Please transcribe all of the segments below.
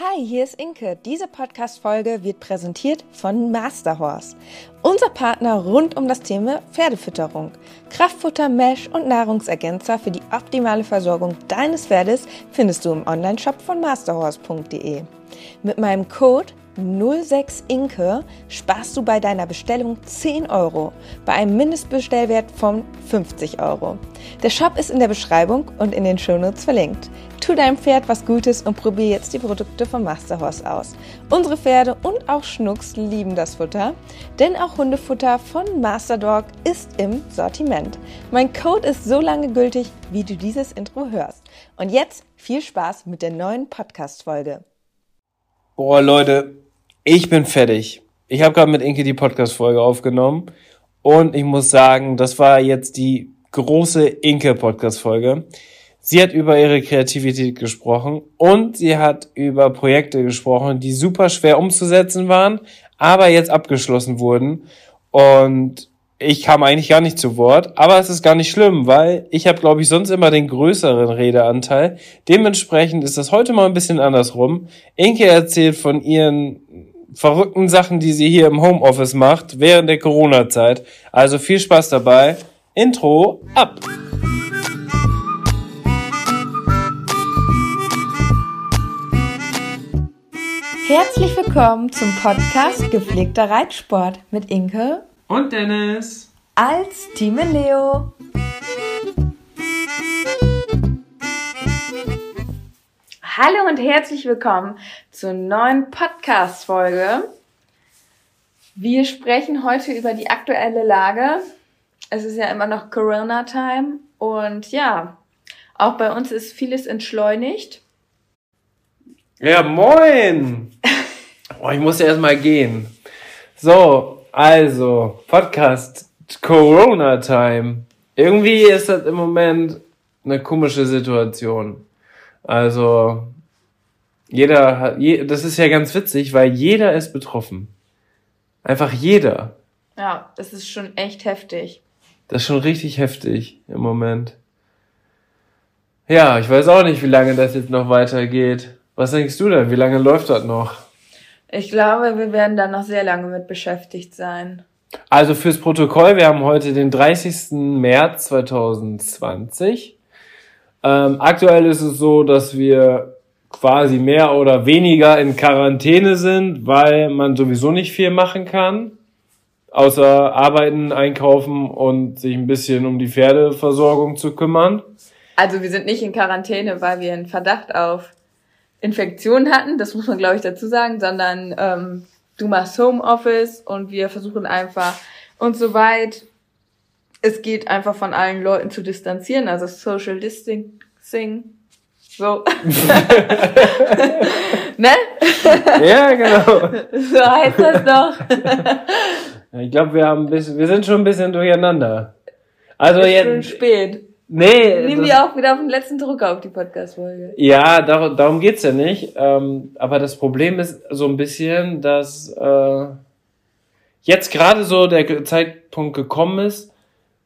Hi, hier ist Inke. Diese Podcast-Folge wird präsentiert von Masterhorse. Unser Partner rund um das Thema Pferdefütterung. Kraftfutter, Mesh und Nahrungsergänzer für die optimale Versorgung deines Pferdes findest du im Onlineshop von masterhorse.de. Mit meinem Code 06 Inke sparst du bei deiner Bestellung 10 Euro bei einem Mindestbestellwert von 50 Euro. Der Shop ist in der Beschreibung und in den Shownotes verlinkt. Tu deinem Pferd was Gutes und probier jetzt die Produkte von Masterhorse aus. Unsere Pferde und auch Schnucks lieben das Futter, denn auch Hundefutter von Masterdog ist im Sortiment. Mein Code ist so lange gültig, wie du dieses Intro hörst. Und jetzt viel Spaß mit der neuen Podcast-Folge. Boah, Leute, ich bin fertig. Ich habe gerade mit Inke die Podcast-Folge aufgenommen und ich muss sagen, das war jetzt die große Inke-Podcast-Folge. Sie hat über ihre Kreativität gesprochen und sie hat über Projekte gesprochen, die super schwer umzusetzen waren, aber jetzt abgeschlossen wurden. Und ich kam eigentlich gar nicht zu Wort, aber es ist gar nicht schlimm, weil ich habe, glaube ich, sonst immer den größeren Redeanteil. Dementsprechend ist das heute mal ein bisschen andersrum. Inke erzählt von ihren verrückten Sachen, die sie hier im Homeoffice macht, während der Corona-Zeit. Also viel Spaß dabei. Intro ab! Herzlich willkommen zum Podcast Gepflegter Reitsport mit Inke und Dennis als Team Leo. Hallo und herzlich willkommen zur neuen Podcast-Folge. Wir sprechen heute über die aktuelle Lage. Es ist ja immer noch Corona-Time und ja, auch bei uns ist vieles entschleunigt. Ja, moin! Oh, ich muss erst mal gehen. So, also, Podcast Corona Time. Irgendwie ist das im Moment eine komische Situation. Also, jeder hat, je, das ist ja ganz witzig, weil jeder ist betroffen. Einfach jeder. Ja, das ist schon echt heftig. Das ist schon richtig heftig im Moment. Ja, ich weiß auch nicht, wie lange das jetzt noch weitergeht. Was denkst du denn? Wie lange läuft das noch? Ich glaube, wir werden da noch sehr lange mit beschäftigt sein. Also fürs Protokoll, wir haben heute den 30. März 2020. Ähm, aktuell ist es so, dass wir quasi mehr oder weniger in Quarantäne sind, weil man sowieso nicht viel machen kann. Außer arbeiten, einkaufen und sich ein bisschen um die Pferdeversorgung zu kümmern. Also wir sind nicht in Quarantäne, weil wir einen Verdacht auf Infektion hatten, das muss man glaube ich dazu sagen, sondern ähm, du machst Homeoffice und wir versuchen einfach und soweit es geht einfach von allen Leuten zu distanzieren, also Social Distancing. So. ne? Ja, genau. So heißt das doch. ich glaube, wir haben ein bisschen, wir sind schon ein bisschen durcheinander. Also ist jetzt. schon spät. Nee. Nehmen wir auch wieder auf den letzten Drucker auf die Podcast-Folge. Ja, dar darum geht's ja nicht. Ähm, aber das Problem ist so ein bisschen, dass äh, jetzt gerade so der Zeitpunkt gekommen ist,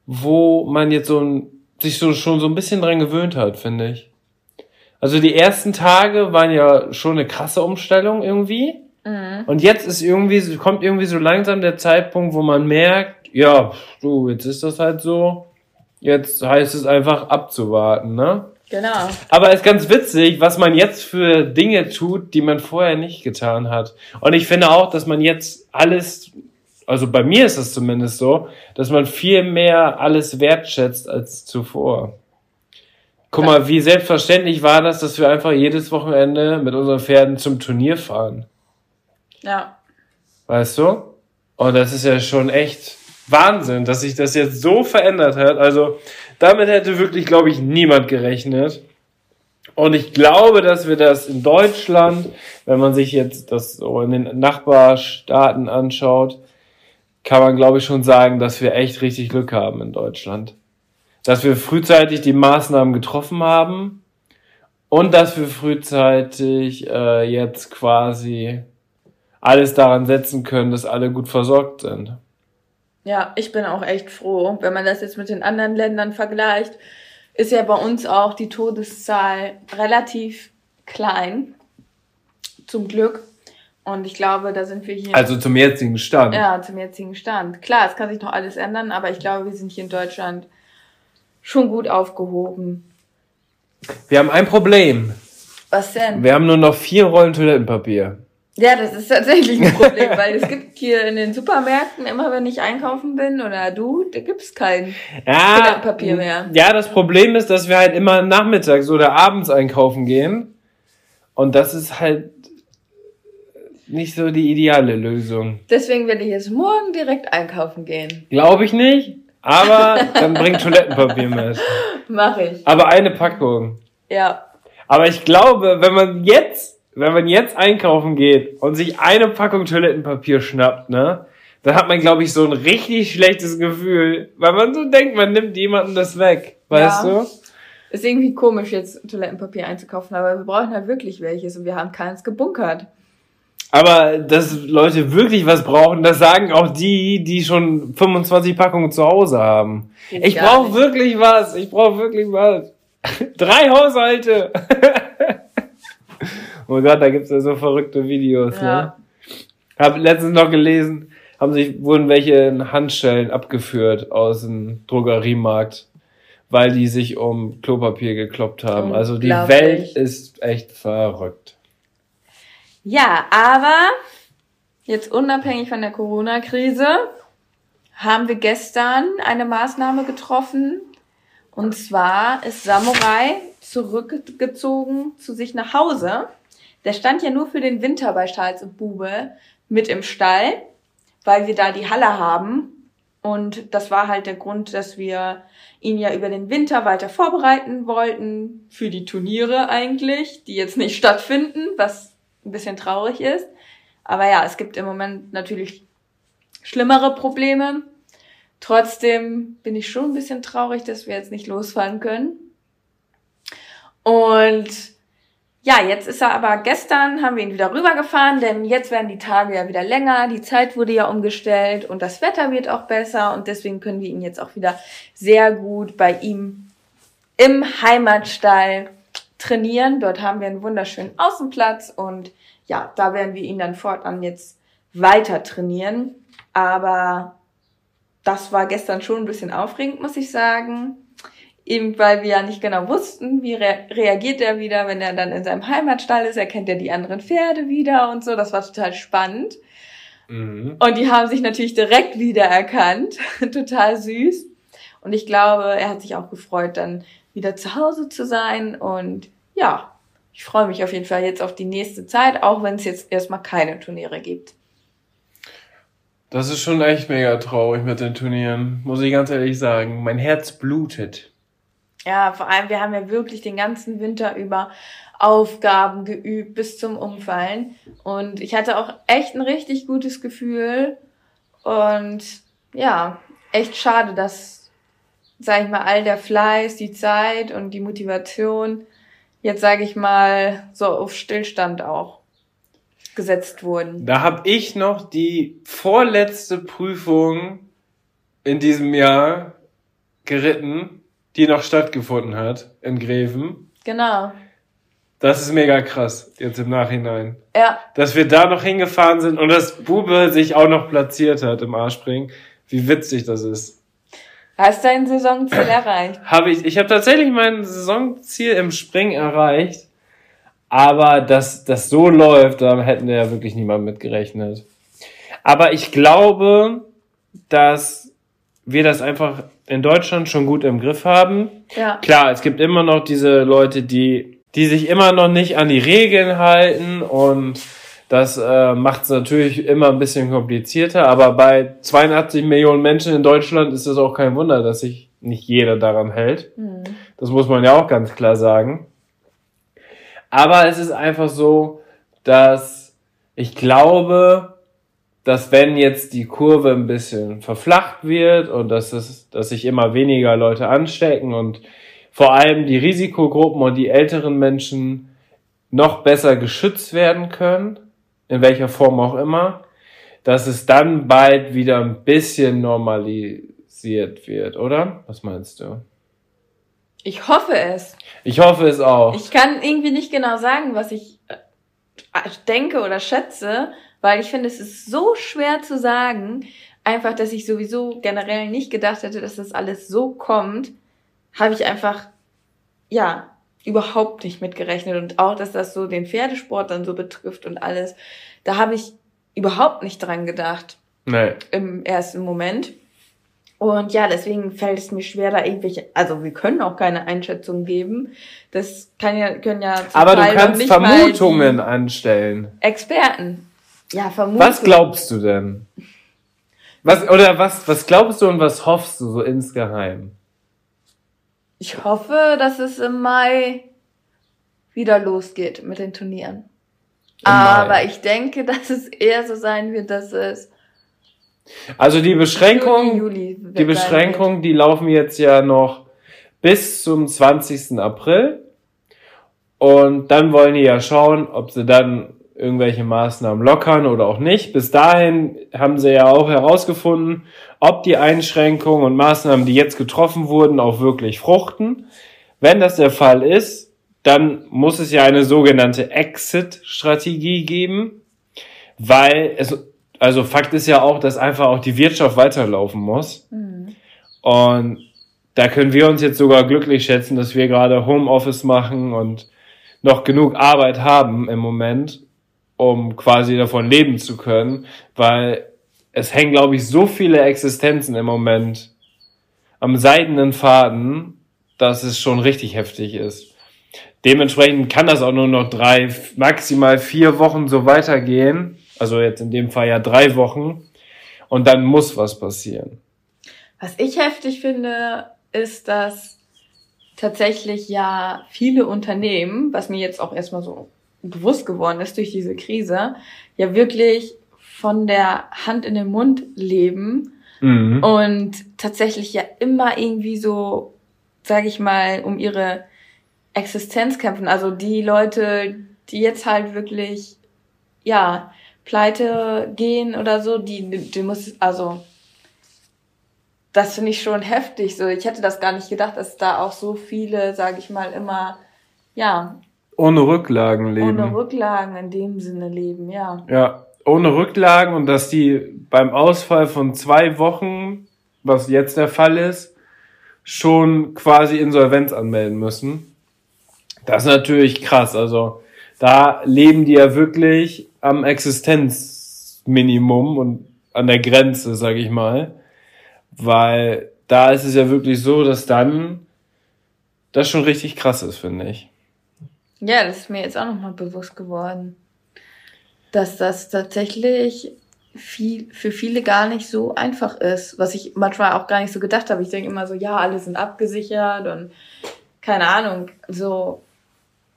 wo man jetzt so ein, sich so schon so ein bisschen dran gewöhnt hat, finde ich. Also die ersten Tage waren ja schon eine krasse Umstellung irgendwie. Mhm. Und jetzt ist irgendwie, kommt irgendwie so langsam der Zeitpunkt, wo man merkt, ja, du, jetzt ist das halt so Jetzt heißt es einfach abzuwarten, ne? Genau. Aber es ist ganz witzig, was man jetzt für Dinge tut, die man vorher nicht getan hat. Und ich finde auch, dass man jetzt alles, also bei mir ist es zumindest so, dass man viel mehr alles wertschätzt als zuvor. Guck mal, wie selbstverständlich war das, dass wir einfach jedes Wochenende mit unseren Pferden zum Turnier fahren. Ja. Weißt du? Und das ist ja schon echt Wahnsinn, dass sich das jetzt so verändert hat. Also damit hätte wirklich, glaube ich, niemand gerechnet. Und ich glaube, dass wir das in Deutschland, wenn man sich jetzt das so in den Nachbarstaaten anschaut, kann man, glaube ich, schon sagen, dass wir echt richtig Glück haben in Deutschland. Dass wir frühzeitig die Maßnahmen getroffen haben und dass wir frühzeitig äh, jetzt quasi alles daran setzen können, dass alle gut versorgt sind. Ja, ich bin auch echt froh. Wenn man das jetzt mit den anderen Ländern vergleicht, ist ja bei uns auch die Todeszahl relativ klein. Zum Glück. Und ich glaube, da sind wir hier. Also zum jetzigen Stand. Ja, zum jetzigen Stand. Klar, es kann sich noch alles ändern, aber ich glaube, wir sind hier in Deutschland schon gut aufgehoben. Wir haben ein Problem. Was denn? Wir haben nur noch vier Rollen Toilettenpapier. Ja, das ist tatsächlich ein Problem, weil es gibt hier in den Supermärkten, immer wenn ich einkaufen bin oder du, da gibt's kein Ja, Toilettenpapier mehr. ja, das Problem ist, dass wir halt immer nachmittags oder abends einkaufen gehen. Und das ist halt nicht so die ideale Lösung. Deswegen werde ich jetzt morgen direkt einkaufen gehen. Glaube ich nicht, aber dann bringt Toilettenpapier mit. Mache ich. Aber eine Packung. Ja. Aber ich glaube, wenn man jetzt, wenn man jetzt einkaufen geht und sich eine Packung Toilettenpapier schnappt, ne, dann hat man, glaube ich, so ein richtig schlechtes Gefühl, weil man so denkt, man nimmt jemandem das weg. Weißt Ja. du? Ist irgendwie komisch, jetzt Toilettenpapier einzukaufen, aber wir brauchen halt wirklich welches und wir haben keins gebunkert. Aber dass Leute wirklich was brauchen, das sagen auch die, die schon 25 Packungen zu Hause haben. Geht Ich brauche wirklich was. Ich brauche wirklich was. Drei Haushalte. oh Gott, da gibt's ja so verrückte Videos. Ne? Ja. Hab letztens noch gelesen, haben sich, wurden welche in Handschellen abgeführt aus dem Drogeriemarkt, weil die sich um Klopapier gekloppt haben. Also die. Welt ist echt verrückt. Ja, aber jetzt unabhängig von der Corona-Krise haben wir gestern eine Maßnahme getroffen. Und zwar ist Samurai zurückgezogen zu sich nach Hause. Der stand ja nur für den Winter bei Charles und Bube mit im Stall, weil wir da die Halle haben. Und das war halt der Grund, dass wir ihn ja über den Winter weiter vorbereiten wollten für die Turniere eigentlich, die jetzt nicht stattfinden, was ein bisschen traurig ist. Aber ja, es gibt im Moment natürlich schlimmere Probleme. Trotzdem bin ich schon ein bisschen traurig, dass wir jetzt nicht losfahren können. Und ja, jetzt ist er aber gestern, haben wir ihn wieder rübergefahren, denn jetzt werden die Tage ja wieder länger, die Zeit wurde ja umgestellt und das Wetter wird auch besser und deswegen können wir ihn jetzt auch wieder sehr gut bei ihm im Heimatstall trainieren. Dort haben wir einen wunderschönen Außenplatz und ja, da werden wir ihn dann fortan jetzt weiter trainieren. Aber das war gestern schon ein bisschen aufregend, muss ich sagen. Eben weil wir ja nicht genau wussten, wie re reagiert er wieder, wenn er dann in seinem Heimatstall ist. Erkennt er die anderen Pferde wieder und so. Das war total spannend. Mhm. Und die haben sich natürlich direkt wiedererkannt. Total süß. Und ich glaube, er hat sich auch gefreut, dann wieder zu Hause zu sein. Und ja, ich freue mich auf jeden Fall jetzt auf die nächste Zeit, auch wenn es jetzt erstmal keine Turniere gibt. Das ist schon echt mega traurig mit den Turnieren, muss ich ganz ehrlich sagen. Mein Herz blutet. Ja, vor allem, wir haben ja wirklich den ganzen Winter über Aufgaben geübt bis zum Umfallen. Und ich hatte auch echt ein richtig gutes Gefühl. Und ja, echt schade, dass, sag ich mal, all der Fleiß, die Zeit und die Motivation jetzt, sage ich mal, so auf Stillstand auch gesetzt wurden. Da habe ich noch die vorletzte Prüfung in diesem Jahr geritten, die noch stattgefunden hat in Greven. Genau. Das ist mega krass, jetzt im Nachhinein. Ja, Dass wir da noch hingefahren sind und dass Bube sich auch noch platziert hat im Arschspringen. Wie witzig das ist. Hast dein Saisonziel erreicht. Habe ich, ich habe tatsächlich mein Saisonziel im Springen erreicht. Aber dass das so läuft, da hätten wir ja wirklich niemand mit gerechnet. Aber ich glaube, dass wir das einfach in Deutschland schon gut im Griff haben. Ja. Klar, es gibt immer noch diese Leute, die, die sich immer noch nicht an die Regeln halten und das äh, macht es natürlich immer ein bisschen komplizierter. Aber bei 82 Millionen Menschen in Deutschland ist es auch kein Wunder, dass sich nicht jeder daran hält. Hm. Das muss man ja auch ganz klar sagen. Aber es ist einfach so, dass ich glaube, dass wenn jetzt die Kurve ein bisschen verflacht wird und dass es, dass sich immer weniger Leute anstecken und vor allem die Risikogruppen und die älteren Menschen noch besser geschützt werden können, in welcher Form auch immer, dass es dann bald wieder ein bisschen normalisiert wird, oder? Was meinst du? Ich hoffe es. Ich hoffe es auch. Ich kann irgendwie nicht genau sagen, was ich äh, denke oder schätze, weil ich finde, es ist so schwer zu sagen, einfach, dass ich sowieso generell nicht gedacht hätte, dass das alles so kommt, habe ich einfach, ja, überhaupt nicht mitgerechnet. Und auch, dass das so den Pferdesport dann so betrifft und alles, da habe ich überhaupt nicht dran gedacht. Nee. Im ersten Moment. Und ja, deswegen fällt es mir schwer, da irgendwelche, also wir können auch keine Einschätzung geben. Das kann ja, können ja zum Aber Teil du kannst Vermutungen anstellen. Experten. Ja, Vermutungen. Was glaubst du denn? Was, oder was, was glaubst du und was hoffst du so insgeheim? Ich hoffe, dass es im Mai wieder losgeht mit den Turnieren. Im Aber Mai. ich denke, dass es eher so sein wird, dass es also die Beschränkung, Juli, Juli die Beschränkung, die laufen jetzt ja noch bis zum 20. April. Und dann wollen die ja schauen, ob sie dann irgendwelche Maßnahmen lockern oder auch nicht. Bis dahin haben sie ja auch herausgefunden, ob die Einschränkungen und Maßnahmen, die jetzt getroffen wurden, auch wirklich fruchten. Wenn das der Fall ist, dann muss es ja eine sogenannte Exit-Strategie geben, weil es, also Fakt ist ja auch, dass einfach auch die Wirtschaft weiterlaufen muss. Mhm. Und da können wir uns jetzt sogar glücklich schätzen, dass wir gerade Homeoffice machen und noch genug Arbeit haben im Moment, um quasi davon leben zu können, weil es hängen, glaube ich, so viele Existenzen im Moment am seidenen Faden, dass es schon richtig heftig ist. Dementsprechend kann das auch nur noch drei, maximal vier Wochen so weitergehen. Also jetzt in dem Fall ja drei Wochen. Und dann muss was passieren. Was ich heftig finde, ist, dass tatsächlich ja viele Unternehmen, was mir jetzt auch erstmal so bewusst geworden ist durch diese Krise, ja wirklich von der Hand in den Mund leben mhm. und tatsächlich ja immer irgendwie so, sage ich mal, um ihre Existenz kämpfen. Also die Leute, die jetzt halt wirklich, ja, pleite gehen oder so, die, die muss, also das finde ich schon heftig. So, ich hätte das gar nicht gedacht, dass da auch so viele, sage ich mal, immer, ja, ohne Rücklagen leben. Ohne Rücklagen in dem Sinne leben, ja. Ja, ohne Rücklagen und dass die beim Ausfall von zwei Wochen, was jetzt der Fall ist, schon quasi Insolvenz anmelden müssen. Das ist natürlich krass. Also da leben die ja wirklich am Existenzminimum und an der Grenze, sag ich mal. Weil da ist es ja wirklich so, dass dann das schon richtig krass ist, finde ich. Ja, das ist mir jetzt auch nochmal bewusst geworden, dass das tatsächlich viel, für viele gar nicht so einfach ist, was ich manchmal auch gar nicht so gedacht habe. Ich denke immer so, ja, alle sind abgesichert und keine Ahnung, so.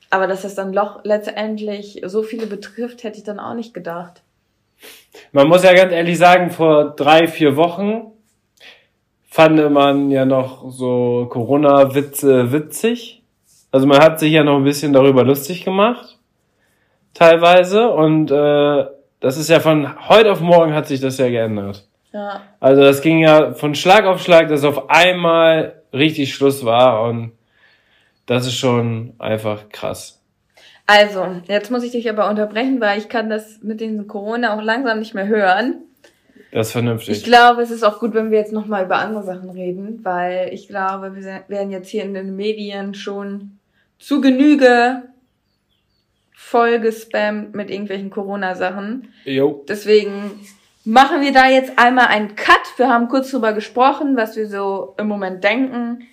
Aber dass das dann doch letztendlich so viele betrifft, hätte ich dann auch nicht gedacht. Man muss ja ganz ehrlich sagen, vor drei, vier Wochen fand man ja noch so Corona-Witze witzig. Also man hat sich ja noch ein bisschen darüber lustig gemacht, teilweise. Und äh, das ist ja von heute auf morgen hat sich das ja geändert. Ja. Also das ging ja von Schlag auf Schlag, dass auf einmal richtig Schluss war und das ist schon einfach krass. Also, jetzt muss ich dich aber unterbrechen, weil ich kann das mit den Corona auch langsam nicht mehr hören. Das ist vernünftig. Ich glaube, es ist auch gut, wenn wir jetzt nochmal über andere Sachen reden, weil ich glaube, wir werden jetzt hier in den Medien schon zu Genüge voll gespammt mit irgendwelchen Corona-Sachen. Jo. Deswegen machen wir da jetzt einmal einen Cut. Wir haben kurz drüber gesprochen, was wir so im Moment denken.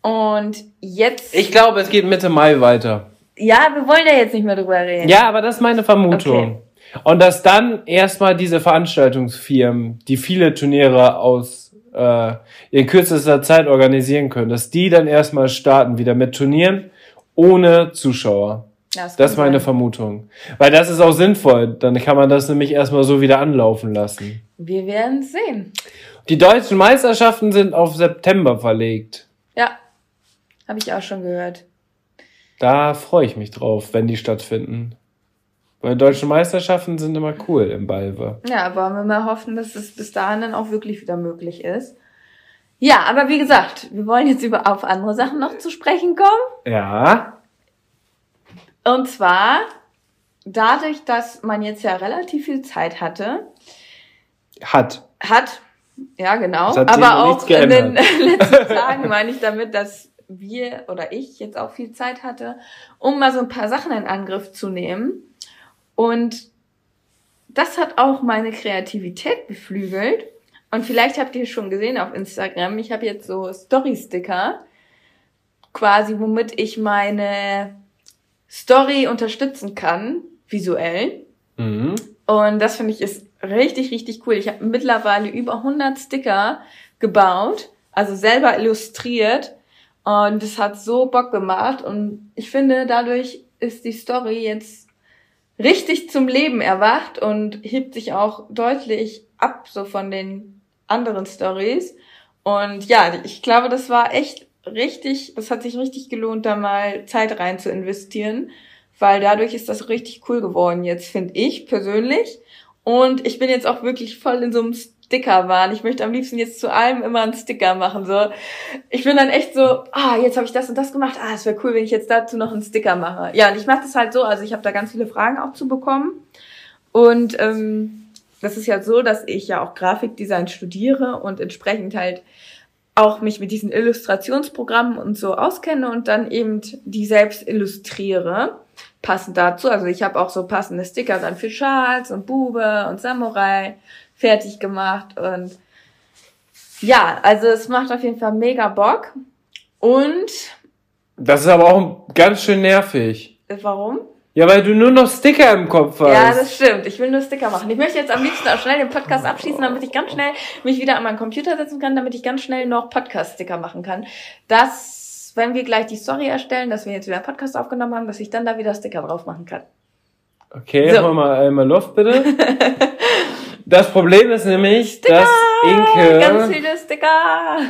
Und jetzt. Ich glaube, es geht Mitte Mai weiter. Ja, wir wollen ja jetzt nicht mehr drüber reden. Ja, aber das ist meine Vermutung. Okay. Und dass dann erstmal diese Veranstaltungsfirmen, die viele Turniere aus äh, in kürzester Zeit organisieren können, dass die dann erstmal starten wieder mit Turnieren ohne Zuschauer. Das, das ist meine sein. Vermutung. Weil das ist auch sinnvoll. Dann kann man das nämlich erstmal so wieder anlaufen lassen. Wir werden sehen. Die deutschen Meisterschaften sind auf September verlegt. Ja, habe ich auch schon gehört. Da freue ich mich drauf, wenn die stattfinden. Weil deutsche Meisterschaften sind immer cool im Balve. Ja, wollen wir mal hoffen, dass es bis dahin dann auch wirklich wieder möglich ist. Ja, aber wie gesagt, wir wollen jetzt über auf andere Sachen noch zu sprechen kommen. Ja. Und zwar dadurch, dass man jetzt ja relativ viel Zeit hatte, Hat. hat, ja genau, aber auch in den letzten Tagen meine ich damit, dass wir oder ich jetzt auch viel Zeit hatte, um mal so ein paar Sachen in Angriff zu nehmen. Und das hat auch meine Kreativität beflügelt. Und vielleicht habt ihr schon gesehen auf Instagram, ich habe jetzt so Story-Sticker, quasi womit ich meine Story unterstützen kann, visuell. Mhm. Und das finde ich ist richtig, richtig cool. Ich habe mittlerweile über 100 Sticker gebaut, also selber illustriert. Und es hat so Bock gemacht. Und ich finde, dadurch ist die Story jetzt richtig zum Leben erwacht und hebt sich auch deutlich ab so von den anderen Stories. Und ja, ich glaube, das war echt richtig, das hat sich richtig gelohnt, da mal Zeit rein zu investieren, weil dadurch ist das richtig cool geworden jetzt, finde ich persönlich. Und ich bin jetzt auch wirklich voll in so einem Sticker-Wahn. Ich möchte am liebsten jetzt zu allem immer einen Sticker machen. So, ich bin dann echt so, ah, jetzt habe ich das und das gemacht. Ah, es wäre cool, wenn ich jetzt dazu noch einen Sticker mache. Ja, und ich mache das halt so. Also ich habe da ganz viele Fragen auch zu bekommen. Und ähm, das ist ja so, dass ich ja auch Grafikdesign studiere und entsprechend halt auch mich mit diesen Illustrationsprogrammen und so auskenne und dann eben die selbst illustriere, passend dazu. Also ich habe auch so passende Sticker dann für Schals und Bube und Samurai fertig gemacht und ja, also es macht auf jeden Fall mega Bock. Und Das ist aber auch ganz schön nervig. äh, warum? Ja, weil du nur noch Sticker im Kopf hast. Ja, das stimmt. Ich will nur Sticker machen. Ich möchte jetzt am liebsten auch schnell den Podcast abschließen, damit ich ganz schnell mich wieder an meinen Computer setzen kann, damit ich ganz schnell noch Podcast-Sticker machen kann. Dass, wenn wir gleich die Story erstellen, dass wir jetzt wieder Podcast aufgenommen haben, dass ich dann da wieder Sticker drauf machen kann. Okay, So. hol mal einmal Luft bitte. Das Problem ist nämlich, dass Ganz Inke viele Sticker!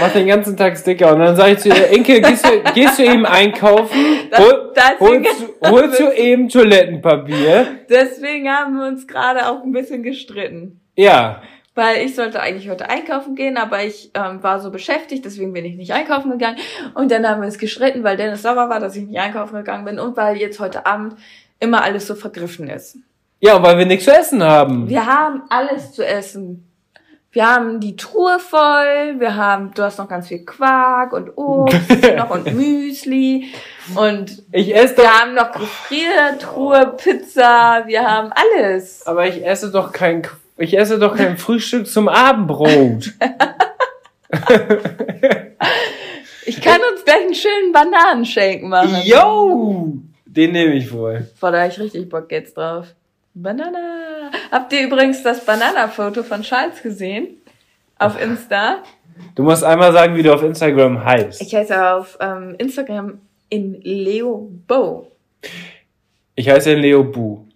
macht den ganzen Tag Sticker und dann sage ich zu ihr, Inke, gehst du, gehst du eben einkaufen? Hol, deswegen- holst, du- holst du eben Toilettenpapier? Deswegen haben wir uns gerade auch ein bisschen gestritten. Ja. Weil ich sollte eigentlich heute einkaufen gehen, aber ich ähm, war so beschäftigt, deswegen bin ich nicht einkaufen gegangen. Und dann haben wir uns gestritten, weil Dennis sauer war, dass ich nicht einkaufen gegangen bin und weil jetzt heute Abend immer alles so vergriffen ist. Ja, weil wir nichts zu essen haben. Wir haben alles zu essen. Wir haben die Truhe voll, wir haben, du hast noch ganz viel Quark und Obst noch und Müsli und Ich esse wir doch, haben noch Gefriertruhe, Pizza, wir haben alles. aber ich esse doch kein, ich esse doch kein Frühstück zum Abendbrot. Ich kann uns gleich einen schönen Bananenshake machen. Yo! Den nehme ich wohl. Boah, da hab ich richtig Bock jetzt drauf. Banana. Habt ihr übrigens das Banana-Foto von Charles gesehen? Auf Insta? Du musst einmal sagen, wie du auf Instagram heißt. Ich heiße auf ähm, Instagram in Leo Bo. Ich heiße Leo Bu.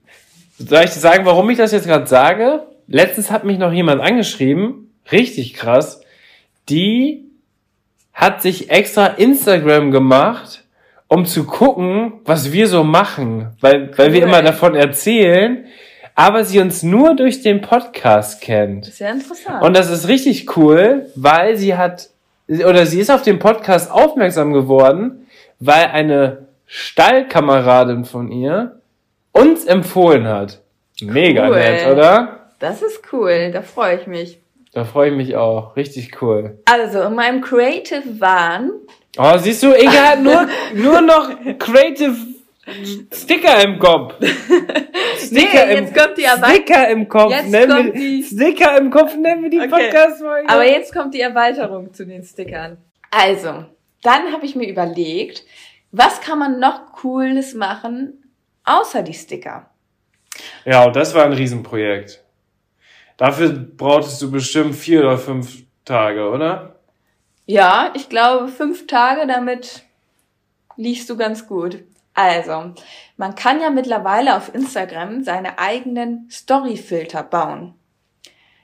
Soll ich dir sagen, warum ich das jetzt gerade sage? Letztens hat mich noch jemand angeschrieben, richtig krass, die hat sich extra Instagram gemacht, um zu gucken, was wir so machen, weil, weil wir Cool. immer davon erzählen, aber sie uns nur durch den Podcast kennt. Ja interessant. Und das ist richtig cool, weil sie hat, oder sie ist auf den Podcast aufmerksam geworden, weil eine Stallkameradin von ihr uns empfohlen hat. Mega Cool. nett, oder? das ist cool, da freue ich mich. Da freue ich mich auch. Richtig cool. Also, in meinem Creative Wahn, Oh, siehst du, Inge hat nur, nur noch creative Sticker im Kopf. Sticker Nee, jetzt kommt die Erweiterung. Sticker im Kopf. Jetzt nennen kommt wir, die- Sticker im Kopf nennen wir die Okay. Podcast-Folge. aber jetzt kommt die Erweiterung zu den Stickern. Also, dann habe ich mir überlegt, was kann man noch Cooles machen, außer die Sticker? Ja, und das war ein Riesenprojekt. Dafür brauchtest du bestimmt vier oder fünf Tage, oder? Ja, ich glaube, fünf Tage, damit liegst du ganz gut. Also, man kann ja mittlerweile auf Instagram seine eigenen Storyfilter bauen.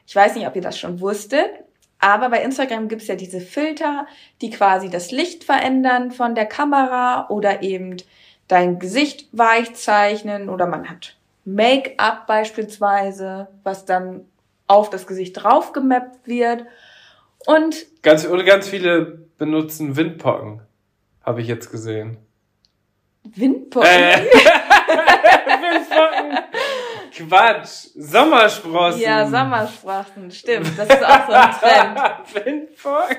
Ich weiß nicht, ob ihr das schon wusstet, aber bei Instagram gibt's ja diese Filter, die quasi das Licht verändern von der Kamera oder eben dein Gesicht weich zeichnen oder man hat Make-up beispielsweise, was dann auf das Gesicht draufgemappt wird. Und Ganz, oder ganz viele benutzen Windpocken. Habe ich jetzt gesehen. Windpocken. Äh. Windpocken? Quatsch. Sommersprossen. Ja, Sommersprossen, stimmt. Das ist auch so ein Trend. Windpocken.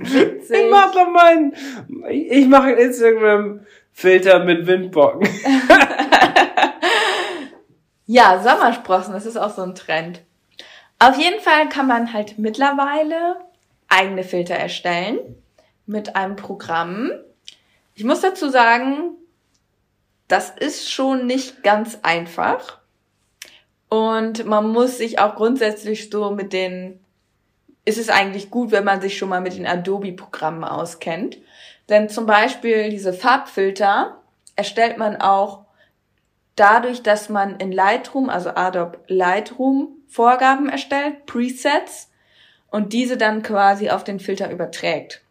Ich mach doch mal einen, ich mache einen Instagram-Filter mit Windpocken. Ja, Sommersprossen, das ist auch so ein Trend. Auf jeden Fall kann man halt mittlerweile eigene Filter erstellen mit einem Programm. Ich muss dazu sagen, das ist schon nicht ganz einfach. Und man muss sich auch grundsätzlich so mit den, ist es eigentlich gut, wenn man sich schon mal mit den Adobe-Programmen auskennt. Denn zum Beispiel diese Farbfilter erstellt man auch dadurch, dass man in Lightroom, also Adobe Lightroom, Vorgaben erstellt, Presets, und diese dann quasi auf den Filter überträgt.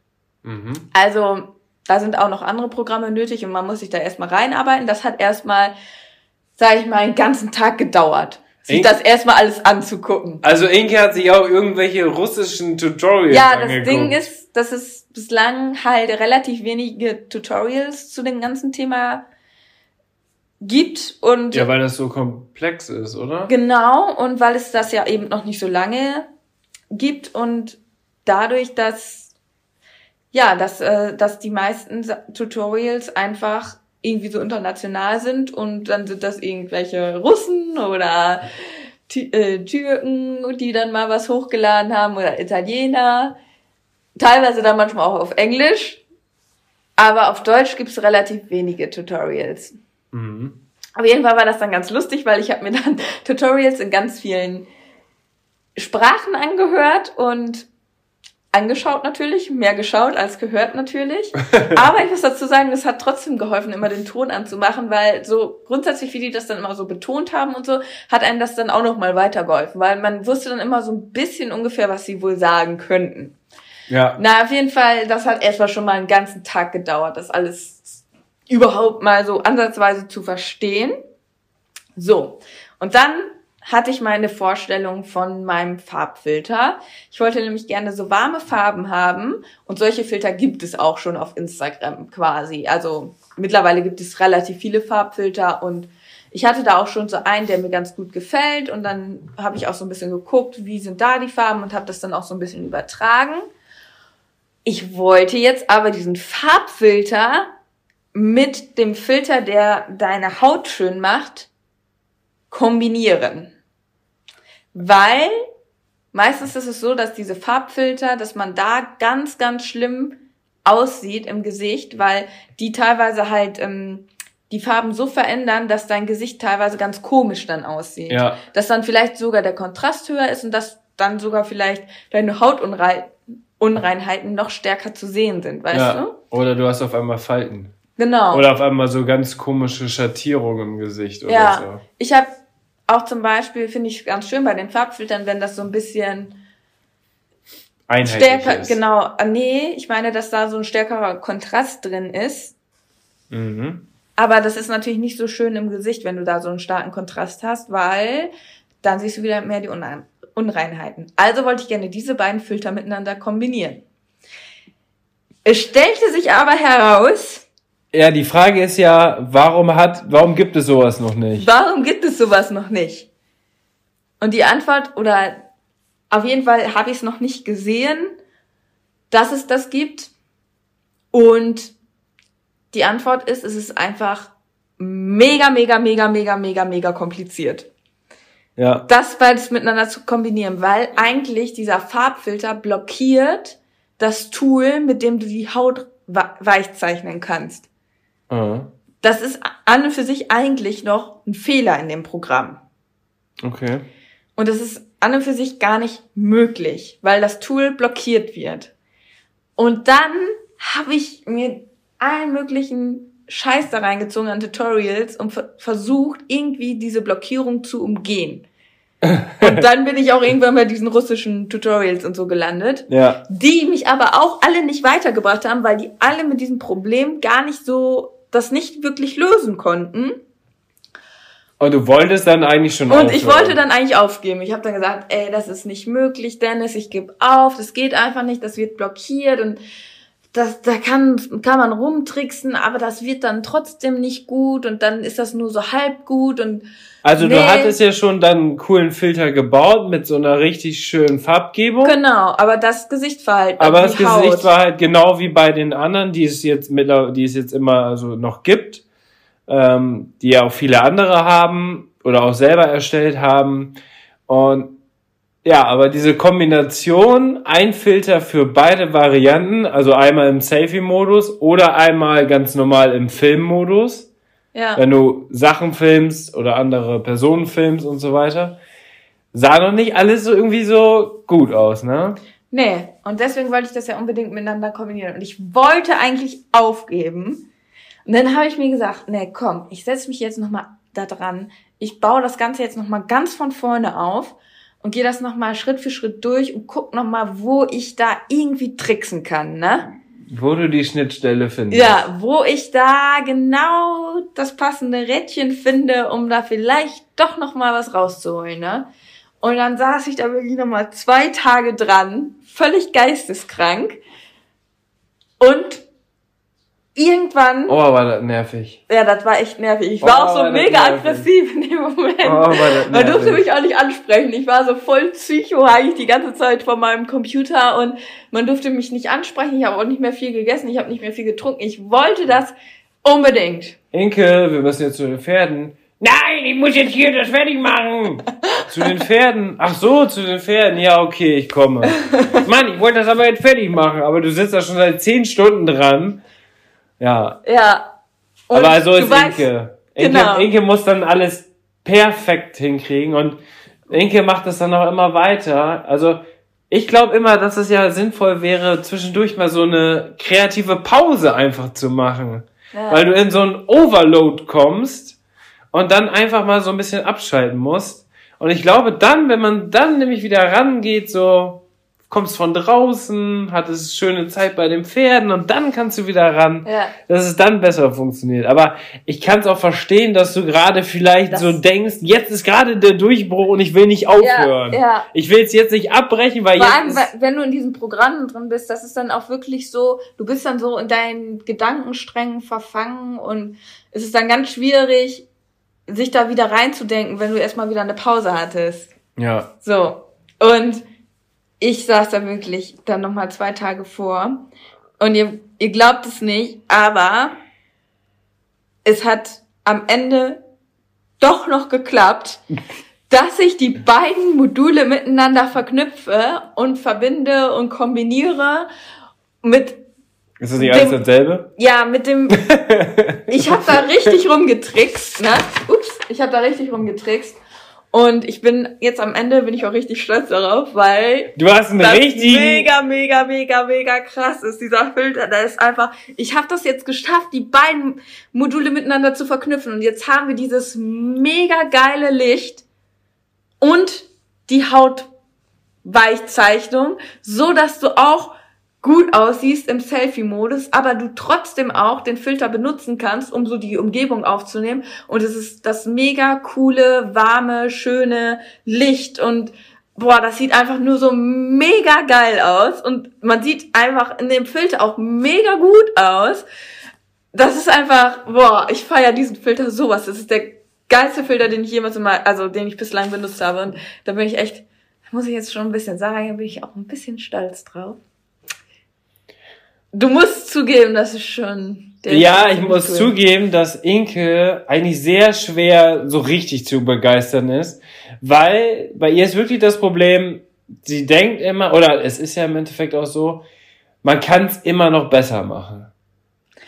Mhm. Also da sind auch noch andere Programme nötig und man muss sich da erstmal reinarbeiten. Das hat erstmal, sage ich mal, einen ganzen Tag gedauert sich das erstmal alles anzugucken. Also Inke hat sich auch irgendwelche russischen Tutorials Ja, das angeguckt. Ding ist, dass es bislang halt relativ wenige Tutorials zu dem ganzen Thema gibt und ja, weil das so komplex ist, oder? Genau und weil es das ja eben noch nicht so lange gibt und dadurch, dass ja, dass äh, dass die meisten Tutorials einfach irgendwie so international sind und dann sind das irgendwelche Russen oder äh, Türken, die dann mal was hochgeladen haben oder Italiener, teilweise dann manchmal auch auf Englisch, aber auf Deutsch gibt's relativ wenige Tutorials. Mhm. Auf jeden Fall war das dann ganz lustig, weil ich habe mir dann Tutorials in ganz vielen Sprachen angehört und angeschaut natürlich, mehr geschaut als gehört natürlich. Aber ich muss dazu sagen, es hat trotzdem geholfen, immer den Ton anzumachen, weil so grundsätzlich, wie die das dann immer so betont haben und so, hat einem das dann auch nochmal weitergeholfen, weil man wusste dann immer so ein bisschen ungefähr, was sie wohl sagen könnten. Ja. Na, auf jeden Fall, das hat erstmal schon mal einen ganzen Tag gedauert, das alles überhaupt mal so ansatzweise zu verstehen. So. Und dann hatte ich meine Vorstellung von meinem Farbfilter. Ich wollte nämlich gerne so warme Farben haben und solche Filter gibt es auch schon auf Instagram quasi. Also mittlerweile gibt es relativ viele Farbfilter und ich hatte da auch schon so einen, der mir ganz gut gefällt und dann habe ich auch so ein bisschen geguckt, wie sind da die Farben und habe das dann auch so ein bisschen übertragen. Ich wollte jetzt aber diesen Farbfilter mit dem Filter, der deine Haut schön macht, kombinieren. Weil meistens ist es so, dass diese Farbfilter, dass man da ganz, ganz schlimm aussieht im Gesicht, weil die teilweise halt ähm, die Farben so verändern, dass dein Gesicht teilweise ganz komisch dann aussieht. Ja. Dass dann vielleicht sogar der Kontrast höher ist und dass dann sogar vielleicht deine Hautunreinheiten noch stärker zu sehen sind, weißt ja. du? Oder du hast auf einmal Falten. Genau. Oder auf einmal so ganz komische Schattierungen im Gesicht oder ja. so. Ich habe auch zum Beispiel, finde ich ganz schön bei den Farbfiltern, wenn das so ein bisschen stärker, ist. genau, ah, nee, ich meine, dass da so ein stärkerer Kontrast drin ist. Mhm. Aber das ist natürlich nicht so schön im Gesicht, wenn du da so einen starken Kontrast hast, weil dann siehst du wieder mehr die Unreinheiten. Also wollte ich gerne diese beiden Filter miteinander kombinieren. Es stellte sich aber heraus, ja, die Frage ist ja, warum hat, warum gibt es sowas noch nicht? Warum gibt es sowas noch nicht? Und die Antwort, oder auf jeden Fall habe ich es noch nicht gesehen, dass es das gibt. Und die Antwort ist, es ist einfach mega, mega, mega, mega, mega, mega kompliziert. Ja. Das beides miteinander zu kombinieren, weil eigentlich dieser Farbfilter blockiert das Tool, mit dem du die Haut weich zeichnen kannst. Mhm. Das ist an und für sich eigentlich noch ein Fehler in dem Programm. Okay. Und das ist an und für sich gar nicht möglich, weil das Tool blockiert wird. Und dann habe ich mir allen möglichen Scheiß da reingezogen an Tutorials und versucht, irgendwie diese Blockierung zu umgehen. und dann bin ich auch irgendwann bei diesen russischen Tutorials und so gelandet, ja. die mich aber auch alle nicht weitergebracht haben, weil die alle mit diesem Problem gar nicht so das nicht wirklich lösen konnten. Und du wolltest dann eigentlich schon Und aufhören. ich wollte dann eigentlich aufgeben. Ich habe dann gesagt, ey, das ist nicht möglich, Dennis, ich gebe auf, das geht einfach nicht, das wird blockiert und das, da kann, kann man rumtricksen, aber das wird dann trotzdem nicht gut und dann ist das nur so halb gut und also nee. du hattest ja schon dann einen coolen Filter gebaut mit so einer richtig schönen Farbgebung. Genau, aber das Gesicht war halt. Aber das Haut. Gesicht war halt genau wie bei den anderen, die es jetzt mit, die es jetzt immer also noch gibt, ähm, die ja auch viele andere haben oder auch selber erstellt haben. Und ja, aber diese Kombination, ein Filter für beide Varianten, also einmal im Selfie-Modus oder einmal ganz normal im Film-Modus, ja. wenn du Sachen filmst oder andere Personen filmst und so weiter, sah noch nicht alles so irgendwie so gut aus, ne? Nee, und deswegen wollte ich das ja unbedingt miteinander kombinieren. Und ich wollte eigentlich aufgeben. Und dann habe ich mir gesagt, nee, komm, ich setze mich jetzt nochmal da dran. Ich baue das Ganze jetzt nochmal ganz von vorne auf und gehe das nochmal Schritt für Schritt durch und guck nochmal, wo ich da irgendwie tricksen kann, ne? Wo du die Schnittstelle findest. Ja, wo ich da genau das passende Rädchen finde, um da vielleicht doch nochmal was rauszuholen, ne? Und dann saß ich da wirklich nochmal zwei Tage dran, völlig geisteskrank. Und irgendwann. Oh, war das nervig. Ja, das war echt nervig. Ich war oh, auch so mega aggressiv in dem Moment. Oh, war das Man durfte mich auch nicht ansprechen. Ich war so voll psycho eigentlich die ganze Zeit vor meinem Computer und man durfte mich nicht ansprechen. Ich habe auch nicht mehr viel gegessen. Ich habe nicht mehr viel getrunken. Ich wollte das unbedingt. Inke, wir müssen jetzt zu den Pferden. Nein, ich muss jetzt hier das fertig machen. zu den Pferden. Ach so, zu den Pferden. Ja, okay, ich komme. Mann, ich wollte das aber jetzt fertig machen, aber du sitzt da schon seit zehn Stunden dran. Ja. Ja. Und Aber so ist weißt, Inke. Inke, genau. Inke muss dann alles perfekt hinkriegen und Inke macht das dann auch immer weiter. Also ich glaube immer, dass es ja sinnvoll wäre, zwischendurch mal so eine kreative Pause einfach zu machen. Ja. Weil du in so ein Overload kommst und dann einfach mal so ein bisschen abschalten musst. Und ich glaube dann, wenn man dann nämlich wieder rangeht, so, kommst von draußen, hattest schöne Zeit bei den Pferden und dann kannst du wieder ran, ja. dass es dann besser funktioniert. Aber ich kann es auch verstehen, dass du gerade vielleicht das so denkst, jetzt ist gerade der Durchbruch und ich will nicht aufhören. Ja, ja. Ich will es jetzt nicht abbrechen, weil Vor jetzt. Allem, wenn du in diesen Programmen drin bist, das ist dann auch wirklich so, du bist dann so in deinen Gedankensträngen verfangen und es ist dann ganz schwierig, sich da wieder reinzudenken, wenn du erstmal wieder eine Pause hattest. Ja. So. Und ich saß da wirklich dann nochmal zwei Tage vor. Und ihr, ihr glaubt es nicht, aber es hat am Ende doch noch geklappt, dass ich die beiden Module miteinander verknüpfe und verbinde und kombiniere mit ist das nicht alles dasselbe? Ja, mit dem. ich habe da richtig rumgetrickst, ne? Ups, ich habe da richtig rumgetrickst. Und ich bin jetzt am Ende bin ich auch richtig stolz darauf, weil du hast einen richtig mega mega mega mega krass ist dieser Filter. Da ist einfach, ich habe das jetzt geschafft, die beiden Module miteinander zu verknüpfen und jetzt haben wir dieses mega geile Licht und die Hautweichzeichnung, so dass du auch gut aussiehst im Selfie-Modus, aber du trotzdem auch den Filter benutzen kannst, um so die Umgebung aufzunehmen. Und es ist das mega coole, warme, schöne Licht und boah, das sieht einfach nur so mega geil aus. Und man sieht einfach in dem Filter auch mega gut aus. Das ist einfach, boah, ich feiere diesen Filter sowas. Das ist der geilste Filter, den ich jemals mal, also den ich bislang benutzt habe. Und da bin ich echt, muss ich jetzt schon ein bisschen sagen, da bin ich auch ein bisschen stolz drauf. Du musst zugeben, das ist schon. ja, ich muss cool. zugeben, dass Inke eigentlich sehr schwer so richtig zu begeistern ist, weil bei ihr ist wirklich das Problem, sie denkt immer, oder es ist ja im Endeffekt auch so, man kann es immer noch besser machen.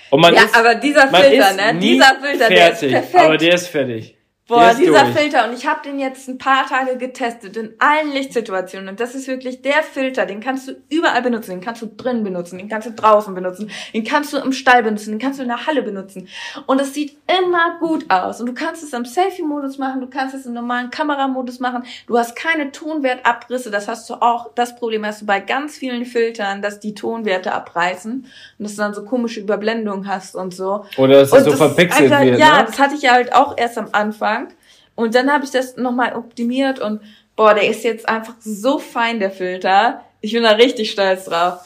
Und man ja, ist, aber dieser Filter, ne? Dieser Filter, fertig, der ist perfekt. Aber der ist fertig. Boah, dieser durch. Filter. Und ich habe den jetzt ein paar Tage getestet in allen Lichtsituationen. Und das ist wirklich der Filter, den kannst du überall benutzen. Den kannst du drin benutzen, den kannst du draußen benutzen, den kannst du im Stall benutzen, den kannst du in der Halle benutzen. Und es sieht immer gut aus. Und du kannst es im Selfie-Modus machen, du kannst es im normalen Kameramodus machen. Du hast keine Tonwertabrisse. Das hast du auch, das Problem hast du bei ganz vielen Filtern, dass die Tonwerte abreißen und dass du dann so komische Überblendungen hast und so. Oder dass es so verpixelt wird. Ja, ne? das hatte ich ja halt auch erst am Anfang. Und dann habe ich das nochmal optimiert und boah, der ist jetzt einfach so fein, der Filter. Ich bin da richtig stolz drauf.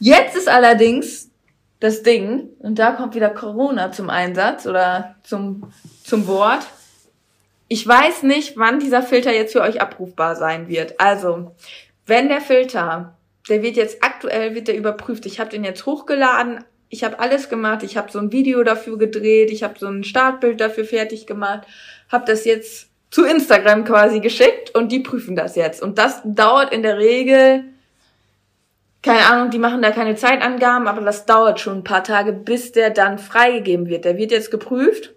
Jetzt ist allerdings das Ding, und da kommt wieder Corona zum Einsatz oder zum, zum Wort. Ich weiß nicht, wann dieser Filter jetzt für euch abrufbar sein wird. Also, wenn der Filter, der wird jetzt aktuell, wird der überprüft. Ich habe den jetzt hochgeladen, ich habe alles gemacht, ich habe so ein Video dafür gedreht, ich habe so ein Startbild dafür fertig gemacht, habe das jetzt zu Instagram quasi geschickt und die prüfen das jetzt. Und das dauert in der Regel keine Ahnung, die machen da keine Zeitangaben, aber das dauert schon ein paar Tage, bis der dann freigegeben wird. Der wird jetzt geprüft.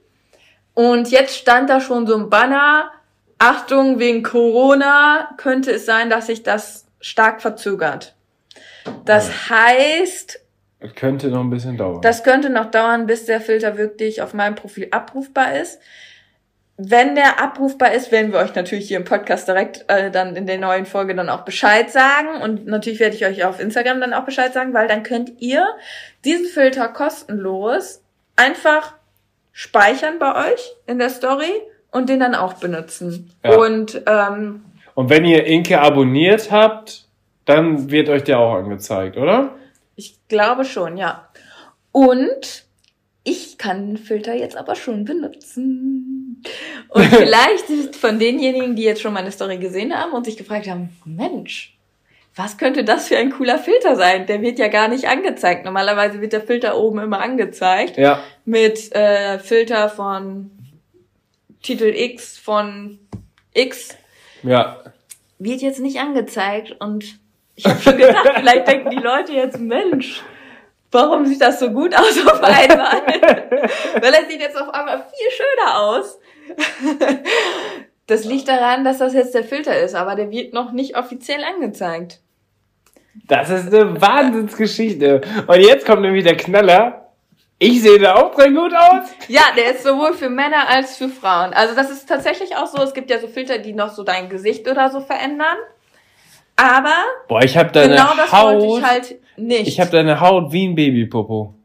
Und jetzt stand da schon so ein Banner. Achtung, wegen Corona könnte es sein, dass sich das stark verzögert. Das heißt. Könnte noch ein bisschen dauern. Das könnte noch dauern, bis der Filter wirklich auf meinem Profil abrufbar ist. Wenn der abrufbar ist, werden wir euch natürlich hier im Podcast direkt äh, dann in der neuen Folge dann auch Bescheid sagen. Und natürlich werde ich euch auf Instagram dann auch Bescheid sagen, weil dann könnt ihr diesen Filter kostenlos einfach speichern bei euch in der Story und den dann auch benutzen. Ja. Und, ähm, und wenn ihr Inke abonniert habt, dann wird euch der auch angezeigt, oder? Ich glaube schon, ja. Und ich kann den Filter jetzt aber schon benutzen. Und vielleicht von denjenigen, die jetzt schon meine Story gesehen haben und sich gefragt haben, Mensch, was könnte das für ein cooler Filter sein? Der wird ja gar nicht angezeigt. Normalerweise wird der Filter oben immer angezeigt. Ja. Mit äh, Filter von Titel X von X. Ja. Wird jetzt nicht angezeigt und ich habe schon gedacht, vielleicht denken die Leute jetzt, Mensch, warum sieht das so gut aus auf einmal? Weil es sieht jetzt auf einmal viel schöner aus. Das liegt daran, dass das jetzt der Filter ist, aber der wird noch nicht offiziell angezeigt. Das ist eine Wahnsinnsgeschichte. Und jetzt kommt nämlich der Knaller. Ich sehe da auch drin gut aus. Ja, der ist sowohl für Männer als für Frauen. Also das ist tatsächlich auch so. Es gibt ja so Filter, die noch so dein Gesicht oder so verändern. Aber Boah, ich hab deine genau das Haut, wollte ich halt nicht. Ich habe deine Haut wie ein Babypopo.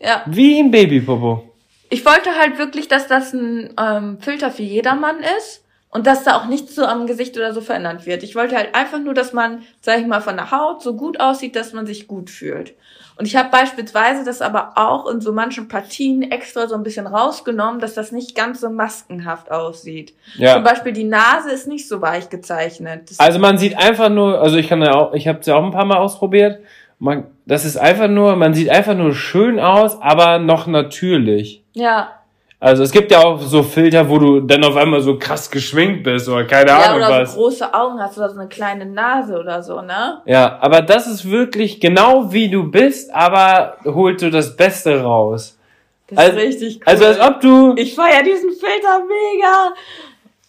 Ja. Wie ein Babypopo. Ich wollte halt wirklich, dass das ein ähm, Filter für jedermann ist und dass da auch nichts so am Gesicht oder so verändert wird. Ich wollte halt einfach nur, dass man, sag ich mal, von der Haut so gut aussieht, dass man sich gut fühlt. Und ich habe beispielsweise das aber auch in so manchen Partien extra so ein bisschen rausgenommen, dass das nicht ganz so maskenhaft aussieht. Ja. Zum Beispiel die Nase ist nicht so weich gezeichnet. Das also man sieht einfach nur, also ich kann ja auch, ich habe es ja auch ein paar Mal ausprobiert. Man, das ist einfach nur, man sieht einfach nur schön aus, aber noch natürlich. Ja. Also es gibt ja auch so Filter, wo du dann auf einmal so krass geschwingt bist oder keine ja, Ahnung oder was. so große Augen hast oder so eine kleine Nase oder so, ne? Ja, aber das ist wirklich genau wie du bist, aber holt du das Beste raus. Das also, ist richtig cool. Also als ob du... Ich feier diesen Filter mega.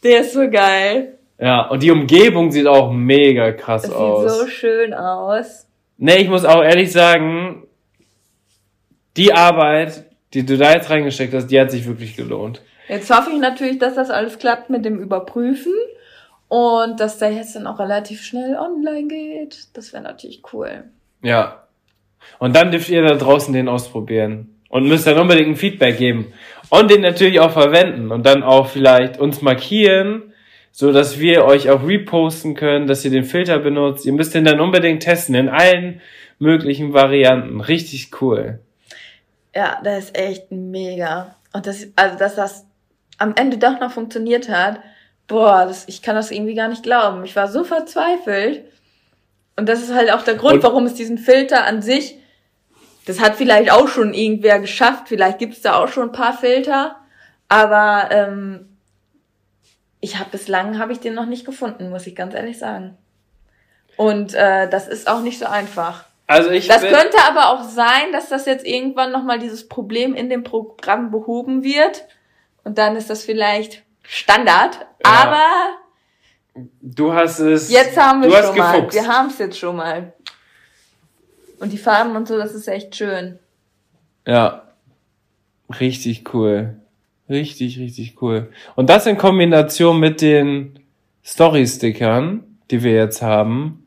Der ist so geil. Ja, und die Umgebung sieht auch mega krass das aus. Sieht so schön aus. Nee, ich muss auch ehrlich sagen, die Arbeit, die du da jetzt reingesteckt hast, die hat sich wirklich gelohnt. Jetzt hoffe ich natürlich, dass das alles klappt mit dem Überprüfen und dass der jetzt dann auch relativ schnell online geht. Das wäre natürlich cool. Ja. Und dann dürft ihr da draußen den ausprobieren und müsst dann unbedingt ein Feedback geben und den natürlich auch verwenden und dann auch vielleicht uns markieren, so dass wir euch auch reposten können, dass ihr den Filter benutzt. Ihr müsst den dann unbedingt testen in allen möglichen Varianten. Richtig cool. Ja, der ist echt mega. Und das, also, dass das am Ende doch noch funktioniert hat, boah, das, ich kann das irgendwie gar nicht glauben. Ich war so verzweifelt. Und das ist halt auch der Grund, Und warum es diesen Filter an sich, das hat vielleicht auch schon irgendwer geschafft, vielleicht gibt es da auch schon ein paar Filter, aber ähm, ich habe bislang habe ich den noch nicht gefunden, muss ich ganz ehrlich sagen. Und äh, das ist auch nicht so einfach. Also ich das könnte aber auch sein, dass das jetzt irgendwann nochmal dieses Problem in dem Programm behoben wird. Und dann ist das vielleicht Standard. Ja. Aber du hast es. Jetzt haben wir schon mal. Gefuchst. Wir haben es jetzt schon mal. Und die Farben und so, das ist echt schön. Ja. Richtig cool. Richtig, richtig cool. Und das in Kombination mit den Story-Stickern, die wir jetzt haben,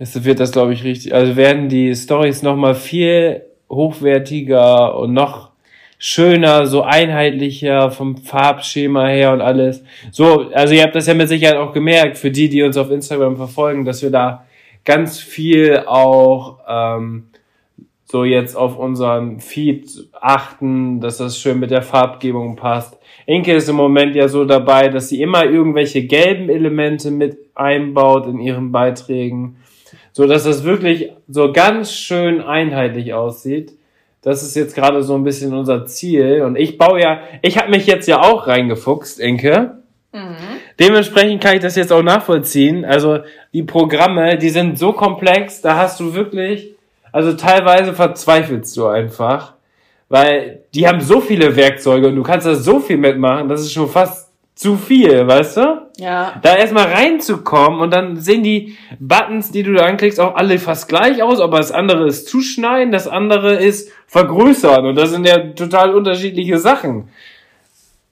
es wird das, glaube ich, richtig, also werden die Stories nochmal viel hochwertiger und noch schöner, so einheitlicher vom Farbschema her und alles. So, also ihr habt das ja mit Sicherheit auch gemerkt, für die, die uns auf Instagram verfolgen, dass wir da ganz viel auch ähm, so jetzt auf unseren Feed achten, dass das schön mit der Farbgebung passt. Inke ist im Moment ja so dabei, dass sie immer irgendwelche gelben Elemente mit einbaut in ihren Beiträgen, so dass das wirklich so ganz schön einheitlich aussieht. Das ist jetzt gerade so ein bisschen unser Ziel und ich baue ja, ich habe mich jetzt ja auch reingefuchst, Inke. Mhm. Dementsprechend kann ich das jetzt auch nachvollziehen. Also die Programme, die sind so komplex, da hast du wirklich, also teilweise verzweifelst du einfach, weil die haben so viele Werkzeuge und du kannst da so viel mitmachen, das ist schon fast zu viel, weißt du? Ja. Da erstmal reinzukommen und dann sehen die Buttons, die du da anklickst, auch alle fast gleich aus, aber das andere ist zuschneiden, das andere ist vergrößern und das sind ja total unterschiedliche Sachen.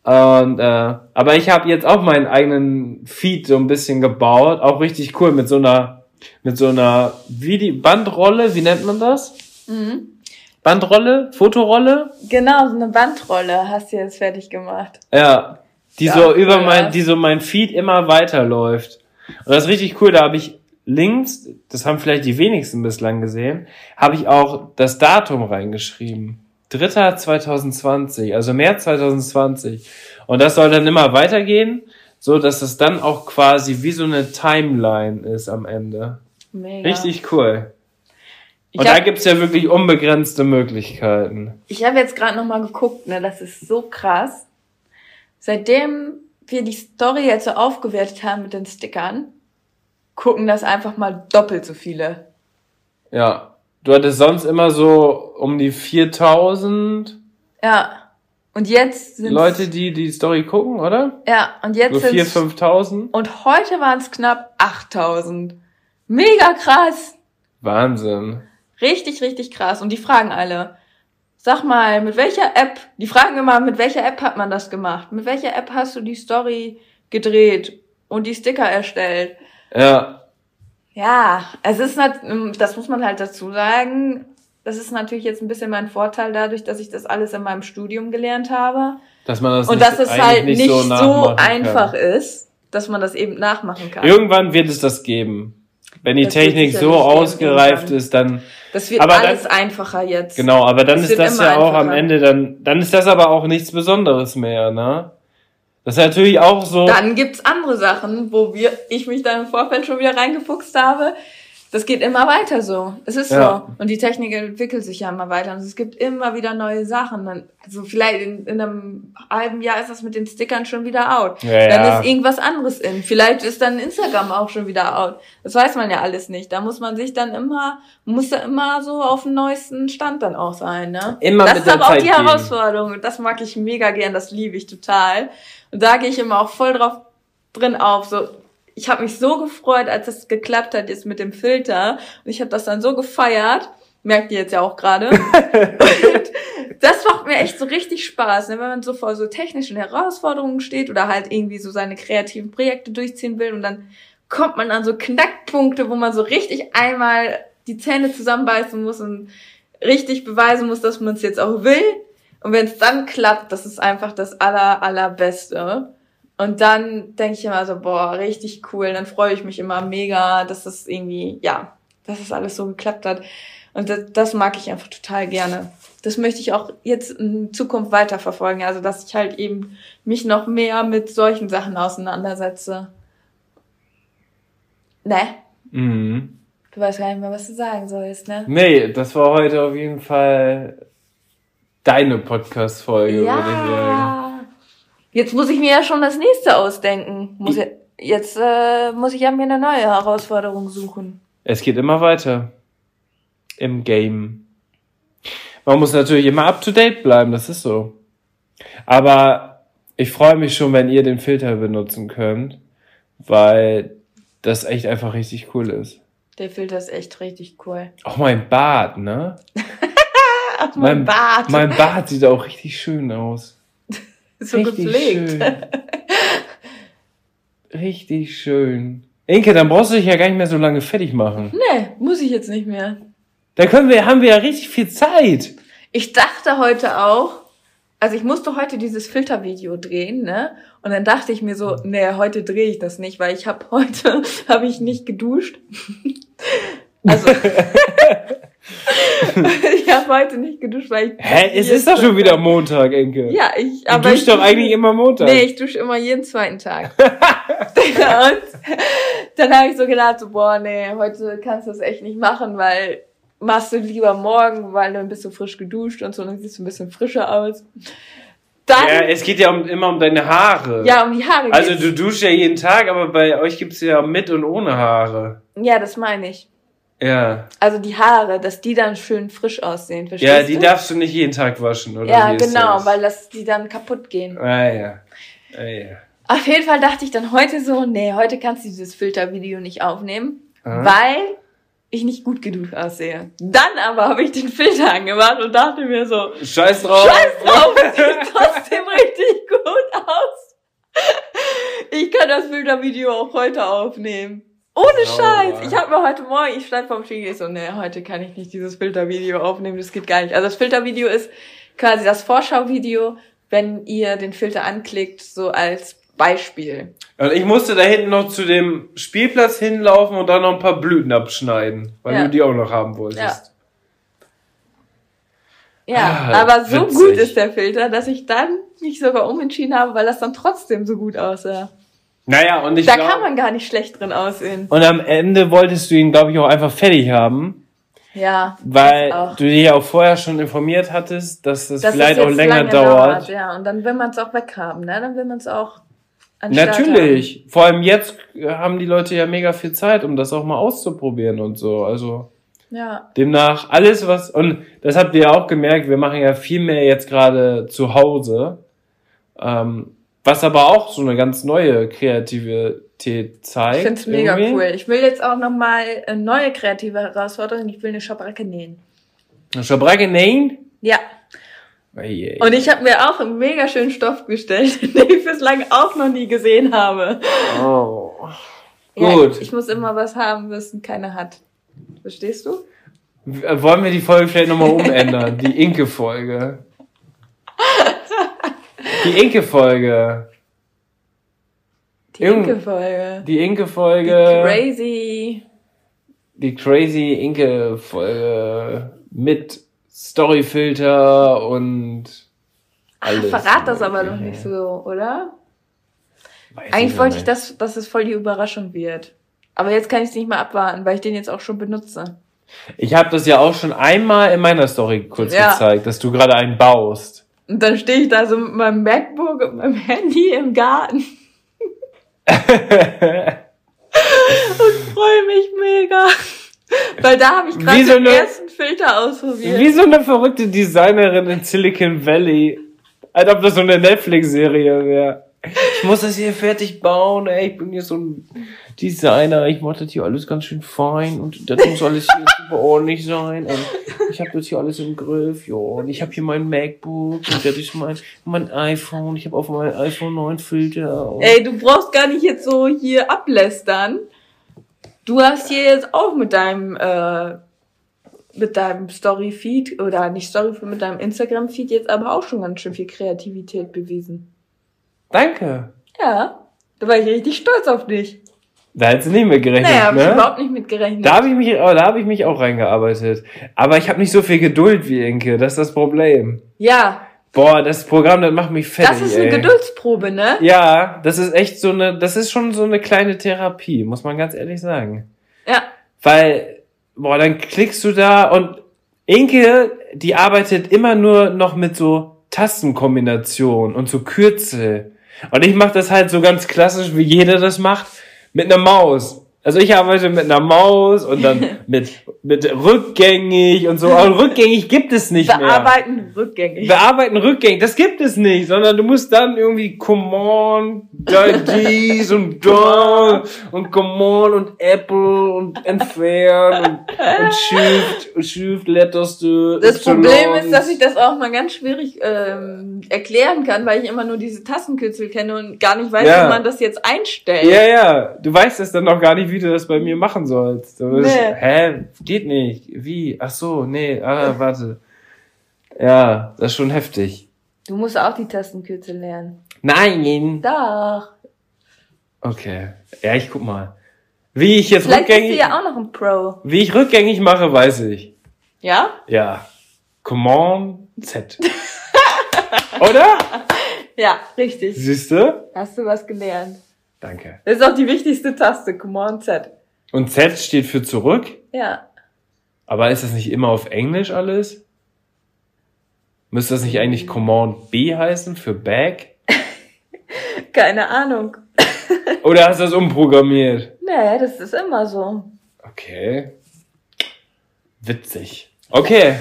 Und äh, aber ich habe jetzt auch meinen eigenen Feed so ein bisschen gebaut, auch richtig cool mit so einer mit so einer wie die Bandrolle, wie nennt man das? Mhm. Bandrolle, Fotorolle? Genau, so eine Bandrolle hast du jetzt fertig gemacht. Ja, die ja, so über mein, die so mein Feed immer weiterläuft. Und das ist richtig cool, da habe ich links, das haben vielleicht die wenigsten bislang gesehen, habe ich auch das Datum reingeschrieben. 3.2020, also März 2020. Und das soll dann immer weitergehen, so dass es dann auch quasi wie so eine Timeline ist am Ende. Mega. Richtig cool. Und hab, da gibt's ja wirklich unbegrenzte Möglichkeiten. Ich habe jetzt gerade nochmal geguckt, ne, das ist so krass. Seitdem wir die Story jetzt so aufgewertet haben mit den Stickern, gucken das einfach mal doppelt so viele. Ja. Du hattest sonst immer so um die 4000. Ja. Und jetzt sind Leute, die die Story gucken, oder? Ja, und jetzt so 4.000, 5.000. Und heute waren es knapp 8.000. Mega krass. Wahnsinn. Richtig, richtig krass. Und die fragen alle, sag mal, mit welcher App, die fragen immer, mit welcher App hat man das gemacht? Mit welcher App hast du die Story gedreht und die Sticker erstellt? Ja. Ja, es ist nicht, das muss man halt dazu sagen. Das ist natürlich jetzt ein bisschen mein Vorteil dadurch, dass ich das alles in meinem Studium gelernt habe. Dass man das und nicht, dass es halt nicht, nicht so, so einfach kann. ist, dass man das eben nachmachen kann. Irgendwann wird es das geben. Wenn die das Technik so ausgereift ist, dann. Das wird aber alles dann, einfacher jetzt. Genau, aber dann das ist das ja auch am Ende dann, dann ist das aber auch nichts Besonderes mehr, ne? Das ist natürlich auch so. Dann gibt's andere Sachen, wo wir, ich mich dann im Vorfeld schon wieder reingefuchst habe. Das geht immer weiter so. Es ist ja. so. Und die Technik entwickelt sich ja immer weiter. Und es gibt immer wieder neue Sachen. Also vielleicht in, in einem halben Jahr ist das mit den Stickern schon wieder out. Ja, dann ja. ist irgendwas anderes in. Vielleicht ist dann Instagram auch schon wieder out. Das weiß man ja alles nicht. Da muss man sich dann immer, muss da immer so auf dem neuesten Stand dann auch sein, ne? Immer das mit ist aber Zeit auch die Herausforderung. Und das mag ich mega gern. Das liebe ich total. Und da gehe ich immer auch voll drauf drin auf. So, ich habe mich so gefreut, als es geklappt hat jetzt mit dem Filter. Und ich habe das dann so gefeiert. Merkt ihr jetzt ja auch gerade. das macht mir echt so richtig Spaß, ne? wenn man so vor so technischen Herausforderungen steht oder halt irgendwie so seine kreativen Projekte durchziehen will und dann kommt man an so Knackpunkte, wo man so richtig einmal die Zähne zusammenbeißen muss und richtig beweisen muss, dass man es jetzt auch will und wenn es dann klappt, das ist einfach das aller, allerbeste. Und dann denke ich immer so, boah, richtig cool. Dann freue ich mich immer mega, dass das irgendwie, ja, dass das alles so geklappt hat. Und das, das mag ich einfach total gerne. Das möchte ich auch jetzt in Zukunft weiterverfolgen. Also, dass ich halt eben mich noch mehr mit solchen Sachen auseinandersetze. Ne? Mhm. Du weißt gar nicht mehr, was du sagen sollst, ne? Nee, das war heute auf jeden Fall deine Podcast-Folge, ja. würde ich sagen. Jetzt muss ich mir ja schon das nächste ausdenken. Muss ja, jetzt äh, muss ich ja mir eine neue Herausforderung suchen. Es geht immer weiter. Im Game. Man muss natürlich immer up to date bleiben, das ist so. Aber ich freue mich schon, wenn ihr den Filter benutzen könnt, weil das echt einfach richtig cool ist. Der Filter ist echt richtig cool. Auch mein Bart, ne? Ach, mein, mein Bart. Mein Bart sieht auch richtig schön aus. So richtig gepflegt. Schön. richtig schön. Inke, dann brauchst du dich ja gar nicht mehr so lange fertig machen. Nee, muss ich jetzt nicht mehr. Da können wir, haben wir ja richtig viel Zeit. Ich dachte heute auch, also ich musste heute dieses Filtervideo drehen, ne? Und dann dachte ich mir so, nee, heute drehe ich das nicht, weil ich habe heute habe ich nicht geduscht. Also ich habe heute nicht geduscht, weil ich. Hä? Es ist doch schon wieder Montag, Enke. Ja, ich. Du duschst doch eigentlich immer Montag. Nee, ich dusche immer jeden zweiten Tag. und dann habe ich so gedacht, so, boah, nee, heute kannst du das echt nicht machen, weil machst du lieber morgen, weil dann bist du frisch geduscht und so, dann siehst du ein bisschen frischer aus. Dann, ja, es geht ja um, immer um deine Haare. Ja, um die Haare. Also geht's. du duschst ja jeden Tag, aber bei euch gibt's ja mit und ohne Haare. Ja, das meine ich. Ja. Also die Haare, dass die dann schön frisch aussehen, verstehst Ja, die du? darfst du nicht jeden Tag waschen, oder? Ja, genau, weil das, die dann kaputt gehen. Ah ja. Ah, ja. Auf jeden Fall dachte ich dann heute so, nee, heute kannst du dieses Filtervideo nicht aufnehmen, Aha. weil ich nicht gut genug aussehe. Dann aber habe ich den Filter angemacht und dachte mir so, Scheiß drauf. Scheiß drauf, sieht trotzdem richtig gut aus. Ich kann das Filtervideo auch heute aufnehmen. Ohne Scheiß. Ich habe mir heute Morgen, ich stand vorm Spiegel, ich so, nee, heute kann ich nicht dieses Filtervideo aufnehmen, das geht gar nicht. Also das Filtervideo ist quasi das Vorschauvideo, wenn ihr den Filter anklickt, so als Beispiel. Und ich musste da hinten noch zu dem Spielplatz hinlaufen und dann noch ein paar Blüten abschneiden, weil ja. du die auch noch haben wolltest. Ja, ja ah, aber so witzig. gut ist der Filter, dass ich dann mich sogar umentschieden habe, weil das dann trotzdem so gut aussah. Naja, und ich Da glaub, kann man gar nicht schlecht drin aussehen. Und am Ende wolltest du ihn, glaube ich, auch einfach fertig haben. Ja. Weil du dich ja auch vorher schon informiert hattest, dass es das vielleicht auch länger dauert. dauert. Ja, und dann will man es auch weghaben, ne? Dann will man es auch Natürlich. Haben. Vor allem jetzt haben die Leute ja mega viel Zeit, um das auch mal auszuprobieren und so. Also ja. demnach alles, was und das habt ihr ja auch gemerkt. Wir machen ja viel mehr jetzt gerade zu Hause. Ähm, was aber auch so eine ganz neue Kreativität zeigt. Ich finde es mega cool. Ich will jetzt auch nochmal eine neue kreative Herausforderung. Ich will eine Schabracke nähen. Eine Schabracke nähen? Ja. Und ich habe mir auch einen mega schönen Stoff bestellt, den ich bislang auch noch nie gesehen habe. Oh. Ja, Gut. Ich muss immer was haben, was keiner hat. Verstehst du? Wollen wir die Folge vielleicht nochmal umändern? die Inke-Folge. Die Inke-Folge. Die Inke-Folge. Die Inke-Folge. Die crazy. Die crazy Inke-Folge mit Storyfilter und alles. Ach, verrat das aber noch nicht so, oder? Weiß Eigentlich wollte ich, dass, dass es voll die Überraschung wird. Aber jetzt kann ich es nicht mehr abwarten, weil ich den jetzt auch schon benutze. Ich habe das ja auch schon einmal in meiner Story kurz ja. gezeigt, dass du gerade einen baust. Und dann stehe ich da so mit meinem MacBook und meinem Handy im Garten. und freue mich mega. Weil da habe ich gerade so den ersten Filter ausprobiert. Wie so eine verrückte Designerin in Silicon Valley. Als ob das so eine Netflix-Serie wäre. Ich muss das hier fertig bauen, ey. Ich bin hier so ein Designer. Ich mache das hier alles ganz schön fein und das muss alles hier super ordentlich sein. Und ich habe das hier alles im Griff, ja. Und ich habe hier mein MacBook und das ist mein, mein iPhone. Ich habe auf meinem iPhone 9 Filter. Ey, du brauchst gar nicht jetzt so hier ablästern. Du hast hier jetzt auch mit deinem äh, mit deinem Story-Feed oder nicht Story, mit deinem Instagram-Feed jetzt aber auch schon ganz schön viel Kreativität bewiesen. Danke. Ja, da war ich richtig stolz auf dich. Da hättest du nicht mit gerechnet. Naja, hab ne? ich überhaupt nicht mit gerechnet. Da habe ich mich, oh, da habe ich mich auch reingearbeitet. Aber ich habe nicht so viel Geduld wie Inke. Das ist das Problem. Ja. Boah, das Programm, das macht mich fertig. Das ist eine ey. Geduldsprobe, ne? Ja, das ist echt so eine, das ist schon so eine kleine Therapie, muss man ganz ehrlich sagen. Ja. Weil, boah, dann klickst du da und Inke, die arbeitet immer nur noch mit so Tastenkombinationen und so Kürzel. Und ich mache das halt so ganz klassisch, wie jeder das macht, mit einer Maus. Also ich arbeite mit einer Maus und dann mit, mit rückgängig und so. Aber rückgängig gibt es nicht Bearbeiten mehr. Bearbeiten rückgängig. Bearbeiten rückgängig, das gibt es nicht, sondern du musst dann irgendwie come on, dies und da und come on und Apple und entfernen und, und Shift, Shift Letters du. Das Problem ist, dass ich das auch mal ganz schwierig ähm, erklären kann, weil ich immer nur diese Tastenkürzel kenne und gar nicht weiß, ja. wie man das jetzt einstellt. Ja, ja, du weißt es dann noch gar nicht, wie wie du das bei mir machen sollst. Du bist, nee. Hä? Geht nicht. Wie? Ach so, nee. Ah, warte. Ja, das ist schon heftig. Du musst auch die Tastenkürzel lernen. Nein. Doch. Okay. Ja, ich guck mal. Wie ich jetzt Vielleicht rückgängig. Bist du ja auch noch ein Pro. Wie ich rückgängig mache, weiß ich. Ja? Ja. Command Z. Oder? Ja, richtig. Siehst du? Hast du was gelernt? Danke. Das ist auch die wichtigste Taste, Command Z. Und Z steht für zurück. Ja. Aber ist das nicht immer auf Englisch alles? Müsste das nicht eigentlich Command B heißen für Back? Keine Ahnung. Oder hast du das umprogrammiert? Nee, das ist immer so. Okay. Witzig. Okay.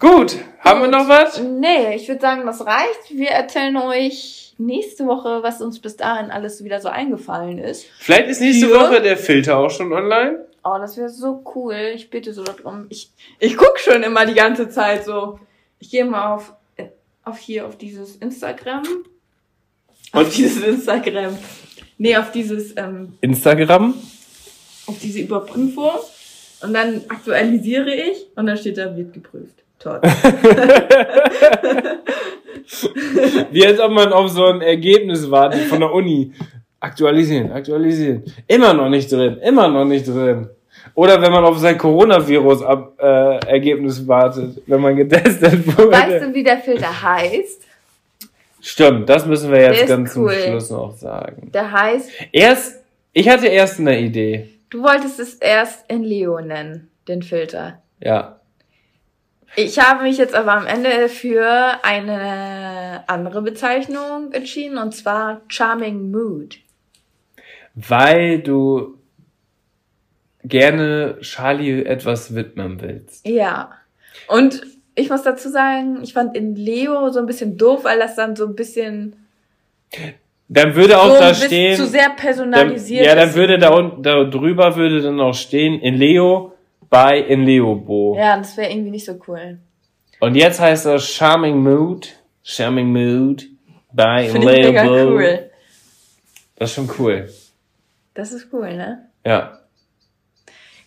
Gut. Haben wir noch was? Nee, ich würde sagen, das reicht. Wir erzählen euch nächste Woche, was uns bis dahin alles wieder so eingefallen ist. Vielleicht ist nächste Ja. Woche der Filter auch schon online. Oh, das wäre so cool. Ich bitte so darum. Ich, ich guck schon immer die ganze Zeit so. Ich gehe mal auf, auf hier, auf dieses Instagram. Auf Und- dieses Instagram. Nee, auf dieses, ähm, Instagram. auf diese Überprüfung. Und dann aktualisiere ich und dann steht da, wird geprüft. Toll. Wie als ob man auf so ein Ergebnis wartet von der Uni. Aktualisieren, aktualisieren. Immer noch nicht drin, immer noch nicht drin. Oder wenn man auf sein Coronavirus-Ergebnis wartet, wenn man getestet wurde. weißt du, wie der Filter heißt? Stimmt, das müssen wir jetzt ganz cool. zum Schluss noch sagen. Der heißt, Erst, ich hatte erst eine Idee. du wolltest es erst in Leo nennen, den Filter. Ja. Ich habe mich jetzt aber am Ende für eine andere Bezeichnung entschieden, und zwar Charming Mood. Weil du gerne Charlie etwas widmen willst. Ja. Und ich muss dazu sagen, ich fand in Leo so ein bisschen doof, weil das dann so ein bisschen Dann würde auch so da stehen. zu sehr Dann, personalisiert ja, dann würde da unten, da drüber würde dann auch stehen, in Leo bei in Leobo. Ja, das wäre irgendwie nicht so cool. Und jetzt heißt das Charming Mood, Charming Mood bei in ich mega Leobo. cool. Das ist schon cool. Das ist cool, ne? Ja.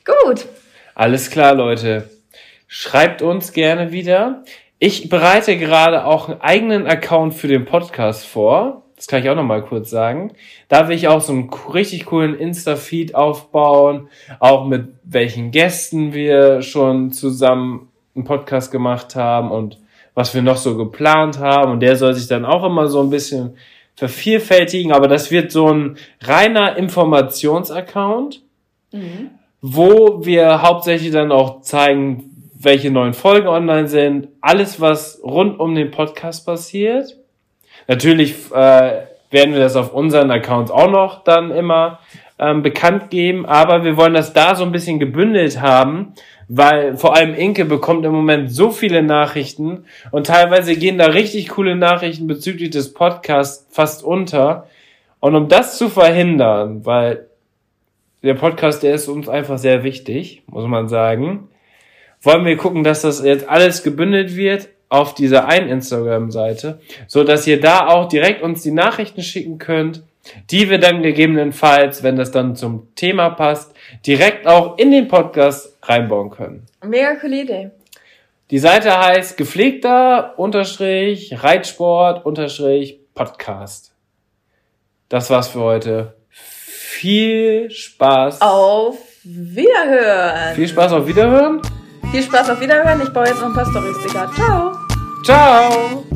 Gut. Alles klar, Leute. Schreibt uns gerne wieder. Ich bereite gerade auch einen eigenen Account für den Podcast vor. Das kann ich auch noch mal kurz sagen. Da will ich auch so einen richtig coolen Insta-Feed aufbauen. Auch mit welchen Gästen wir schon zusammen einen Podcast gemacht haben und was wir noch so geplant haben. Und der soll sich dann auch immer so ein bisschen vervielfältigen. Aber das wird so ein reiner Informationsaccount Mhm. wo wir hauptsächlich dann auch zeigen, welche neuen Folgen online sind, alles, was rund um den Podcast passiert. Natürlich äh, werden wir das auf unseren Accounts auch noch dann immer ähm, bekannt geben, aber wir wollen das da so ein bisschen gebündelt haben, weil vor allem Inke bekommt im Moment so viele Nachrichten und teilweise gehen da richtig coole Nachrichten bezüglich des Podcasts fast unter. Und um das zu verhindern, weil der Podcast, der ist uns einfach sehr wichtig, muss man sagen. Wollen wir gucken, dass das jetzt alles gebündelt wird auf dieser einen Instagram-Seite, so dass ihr da auch direkt uns die Nachrichten schicken könnt, die wir dann gegebenenfalls, wenn das dann zum Thema passt, direkt auch in den Podcast reinbauen können. Mega coole Idee. Die Seite heißt gepflegter unterstrich Reitsport unterstrich Podcast. Das war's für heute. Viel Spaß. Auf Wiederhören. Viel Spaß auf Wiederhören. Viel Spaß auf Wiederhören. Ich baue jetzt noch ein paar Storys, Digga. Ciao. Ciao.